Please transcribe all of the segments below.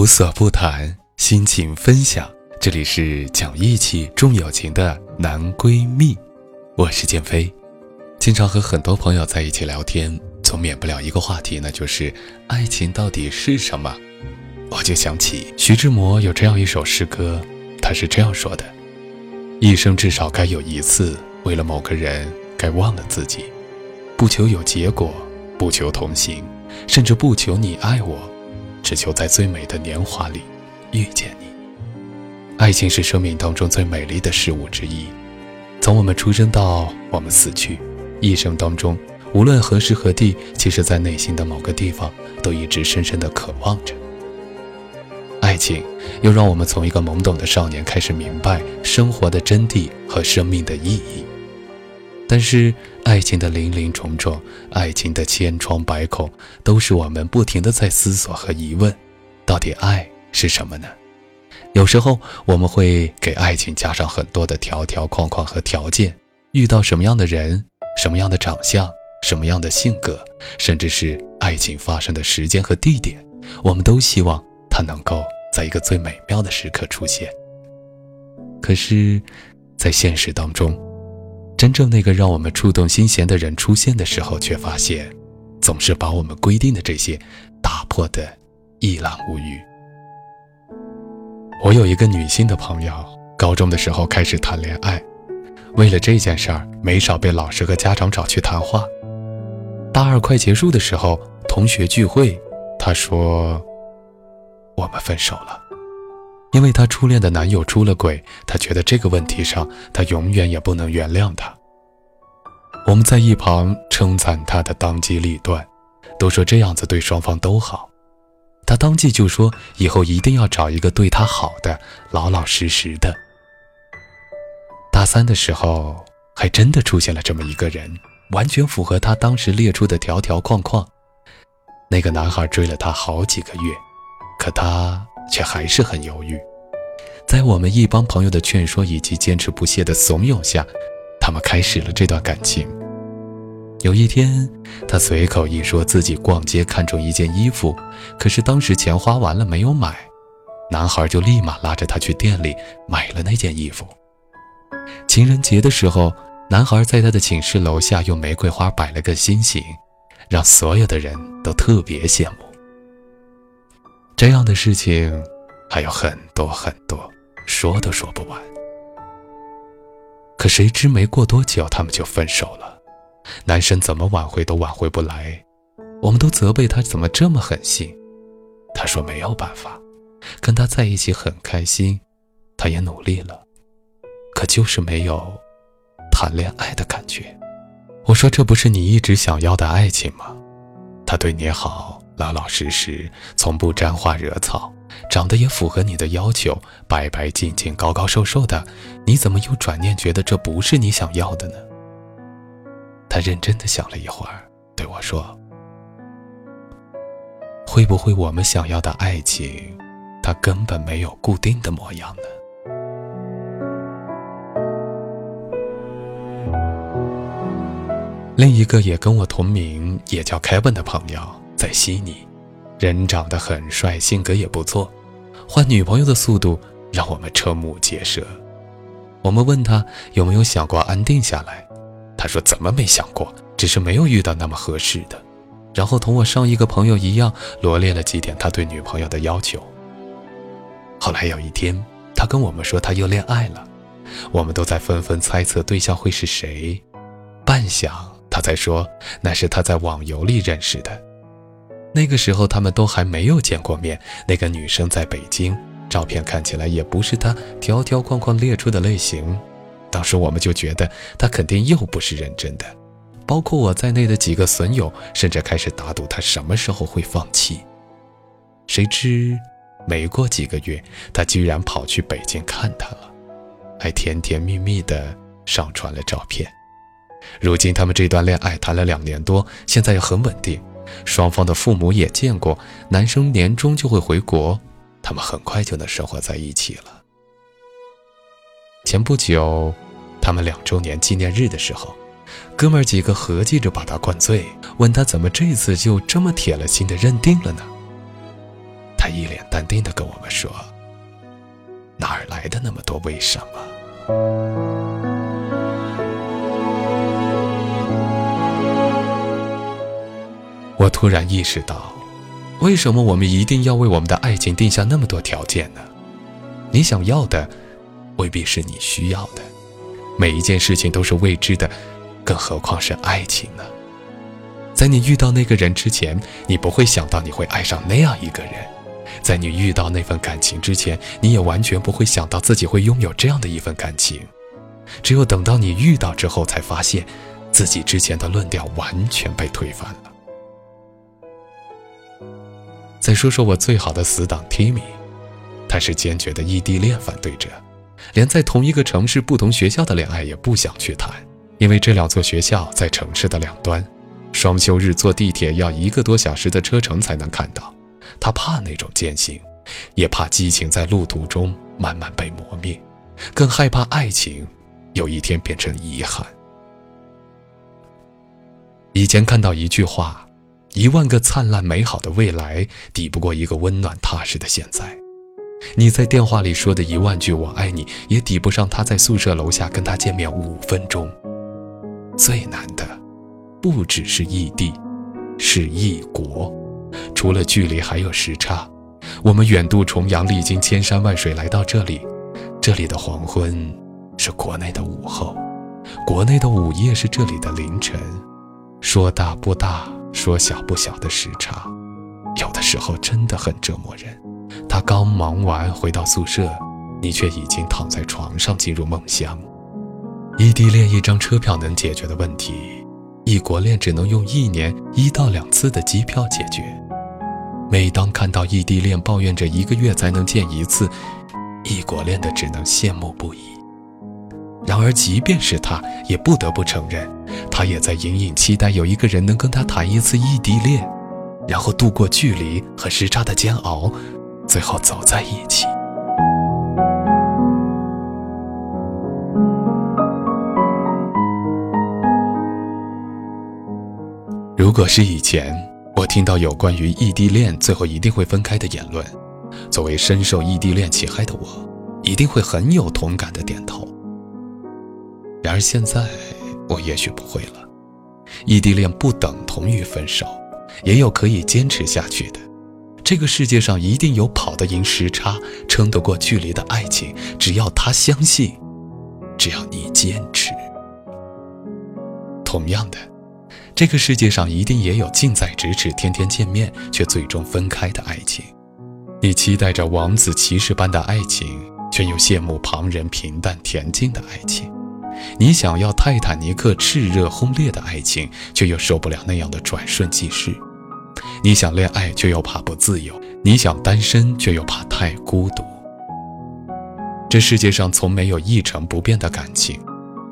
无所不谈，心情分享。这里是讲义气、重友情的男闺蜜，我是建飞。经常和很多朋友在一起聊天，总免不了一个话题，那就是爱情到底是什么？我就想起徐志摩有这样一首诗歌，他是这样说的：一生至少该有一次，为了某个人，该忘了自己，不求有结果，不求同行，甚至不求你爱我。只求在最美的年华里遇见你。爱情是生命当中最美丽的事物之一。从我们出生到我们死去，一生当中，无论何时何地，其实，在内心的某个地方，都一直深深的渴望着。爱情又让我们从一个懵懂的少年开始明白生活的真谛和生命的意义。但是，爱情的林林种种，爱情的千疮百孔，都是我们不停的在思索和疑问：到底爱是什么呢？有时候我们会给爱情加上很多的条条框框和条件，遇到什么样的人、什么样的长相、什么样的性格，甚至是爱情发生的时间和地点，我们都希望它能够在一个最美妙的时刻出现。可是，在现实当中，真正那个让我们触动心弦的人出现的时候，却发现，总是把我们规定的这些打破的一览无余。我有一个女性的朋友，高中的时候开始谈恋爱，为了这件事儿，没少被老师和家长找去谈话。大二快结束的时候，同学聚会，她说：“我们分手了。”因为她初恋的男友出了轨，她觉得这个问题上，她永远也不能原谅他。我们在一旁称赞她的当机立断，都说这样子对双方都好。她当即就说以后一定要找一个对她好的、老老实实的。大三的时候，还真的出现了这么一个人，完全符合她当时列出的条条框框。那个男孩追了她好几个月，可她。却还是很犹豫，在我们一帮朋友的劝说以及坚持不懈的怂恿下，他们开始了这段感情。有一天，他随口一说自己逛街看中一件衣服，可是当时钱花完了没有买，男孩就立马拉着他去店里买了那件衣服。情人节的时候，男孩在他的寝室楼下用玫瑰花摆了个心形，让所有的人都特别羡慕。这样的事情还有很多很多，说都说不完。可谁知没过多久，他们就分手了。男生怎么挽回都挽回不来，我们都责备他怎么这么狠心。他说没有办法，跟他在一起很开心，他也努力了，可就是没有谈恋爱的感觉。我说这不是你一直想要的爱情吗？他对你好。老老实实，从不沾花惹草，长得也符合你的要求，白白净净、高高瘦瘦的，你怎么又转念觉得这不是你想要的呢？他认真的想了一会儿，对我说：“会不会我们想要的爱情，它根本没有固定的模样呢？”另一个也跟我同名，也叫 Kevin 的朋友。在悉尼，人长得很帅，性格也不错，换女朋友的速度让我们瞠目结舌。我们问他有没有想过安定下来，他说怎么没想过，只是没有遇到那么合适的。然后同我上一个朋友一样，罗列了几点他对女朋友的要求。后来有一天，他跟我们说他又恋爱了，我们都在纷纷猜测对象会是谁。半晌，他才说那是他在网游里认识的。那个时候他们都还没有见过面，那个女生在北京，照片看起来也不是他条条框框列出的类型。当时我们就觉得他肯定又不是认真的，包括我在内的几个损友，甚至开始打赌他什么时候会放弃。谁知没过几个月，他居然跑去北京看她了，还甜甜蜜蜜的上传了照片。如今他们这段恋爱谈了两年多，现在也很稳定，双方的父母也见过，男生年终就会回国，他们很快就能生活在一起了。前不久，他们两周年纪念日的时候，哥们儿几个合计着把他灌醉，问他怎么这次就这么铁了心的认定了呢？他一脸淡定的跟我们说：“哪儿来的那么多为什么？”我突然意识到，为什么我们一定要为我们的爱情定下那么多条件呢？你想要的。未必是你需要的，每一件事情都是未知的，更何况是爱情呢？在你遇到那个人之前，你不会想到你会爱上那样一个人；在你遇到那份感情之前，你也完全不会想到自己会拥有这样的一份感情。只有等到你遇到之后，才发现自己之前的论调完全被推翻了。再说说我最好的死党 Timmy，他是坚决的异地恋反对者。连在同一个城市、不同学校的恋爱也不想去谈，因为这两座学校在城市的两端，双休日坐地铁要一个多小时的车程才能看到。他怕那种艰辛，也怕激情在路途中慢慢被磨灭，更害怕爱情有一天变成遗憾。以前看到一句话：“一万个灿烂美好的未来，抵不过一个温暖踏实的现在。”你在电话里说的一万句“我爱你”，也抵不上他在宿舍楼下跟他见面五分钟。最难的，不只是异地，是异国。除了距离，还有时差。我们远渡重洋，历经千山万水来到这里，这里的黄昏是国内的午后，国内的午夜是这里的凌晨。说大不大，说小不小的时差，有的时候真的很折磨人。他刚忙完回到宿舍，你却已经躺在床上进入梦乡。异地恋一张车票能解决的问题，异国恋只能用一年一到两次的机票解决。每当看到异地恋抱怨着一个月才能见一次，异国恋的只能羡慕不已。然而，即便是他，也不得不承认，他也在隐隐期待有一个人能跟他谈一次异地恋，然后度过距离和时差的煎熬。最后走在一起。如果是以前，我听到有关于异地恋最后一定会分开的言论，作为深受异地恋其害的我，一定会很有同感的点头。然而现在，我也许不会了。异地恋不等同于分手，也有可以坚持下去的。这个世界上一定有跑得赢时差、撑得过距离的爱情，只要他相信，只要你坚持。同样的，这个世界上一定也有近在咫尺、天天见面却最终分开的爱情。你期待着王子骑士般的爱情，却又羡慕旁人平淡恬静的爱情。你想要泰坦尼克炽热轰烈的爱情，却又受不了那样的转瞬即逝。你想恋爱，却又怕不自由；你想单身，却又怕太孤独。这世界上从没有一成不变的感情，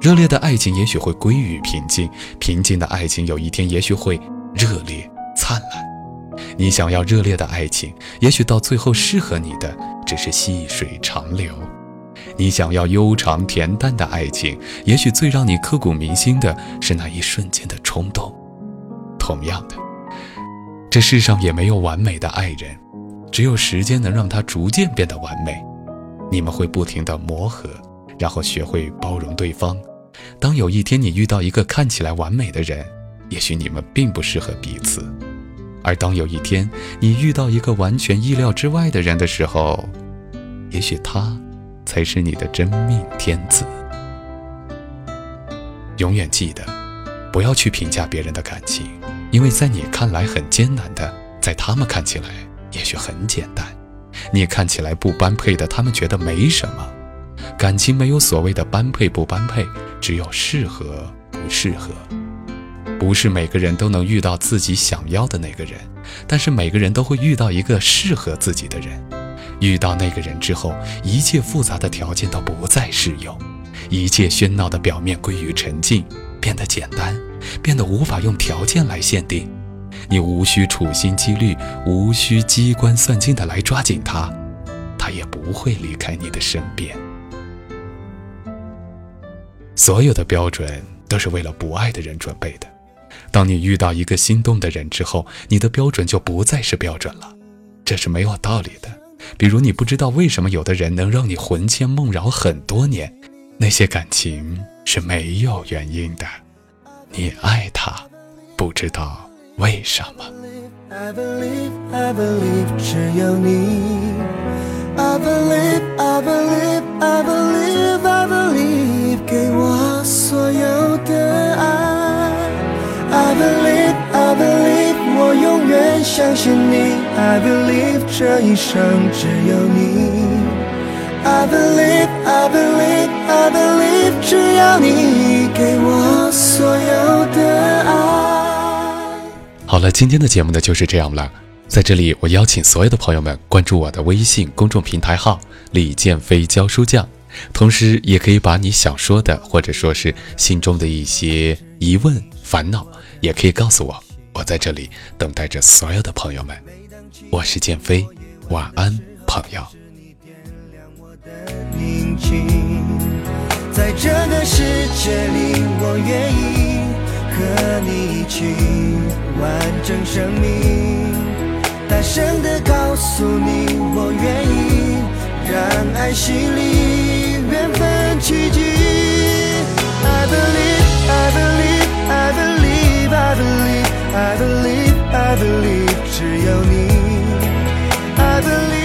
热烈的爱情也许会归于平静，平静的爱情有一天也许会热烈灿烂。你想要热烈的爱情，也许到最后适合你的只是细水长流；你想要悠长恬淡的爱情，也许最让你刻骨铭心的是那一瞬间的冲动。同样的。这世上也没有完美的爱人，只有时间能让他逐渐变得完美。你们会不停的磨合，然后学会包容对方。当有一天你遇到一个看起来完美的人，也许你们并不适合彼此；而当有一天你遇到一个完全意料之外的人的时候，也许他才是你的真命天子。永远记得，不要去评价别人的感情。因为在你看来很艰难的，在他们看起来也许很简单。你看起来不般配的，他们觉得没什么。感情没有所谓的般配不般配，只有适合不适合。不是每个人都能遇到自己想要的那个人，但是每个人都会遇到一个适合自己的人。遇到那个人之后，一切复杂的条件都不再适用，一切喧闹的表面归于沉静，变得简单，变得无法用条件来限定。你无需处心积虑，无需机关算尽的来抓紧他，他也不会离开你的身边。所有的标准都是为了不爱的人准备的。当你遇到一个心动的人之后，你的标准就不再是标准了，这是没有道理的。比如，你不知道为什么有的人能让你魂牵梦绕很多年，那些感情是没有原因的。你爱他，不知道为什么。给我所有相信你。I believe，这一生只有你。I believe, I believe, I believe，只要你给我所有的爱。好了，今天的节目呢就是这样了。在这里，我邀请所有的朋友们关注我的微信公众平台号“李建飞教书匠”。同时，也可以把你想说的，或者说是心中的一些疑问、烦恼，也可以告诉我。我在这里等待着所有的朋友们。我是建飞，晚安，朋友。在这个世界里，我愿意和你一起完整生命。大声的告诉你，我愿意让爱洗礼。缘分奇迹。I believe, I believe, I believe, I believe, i believe i believe 只有你 i believe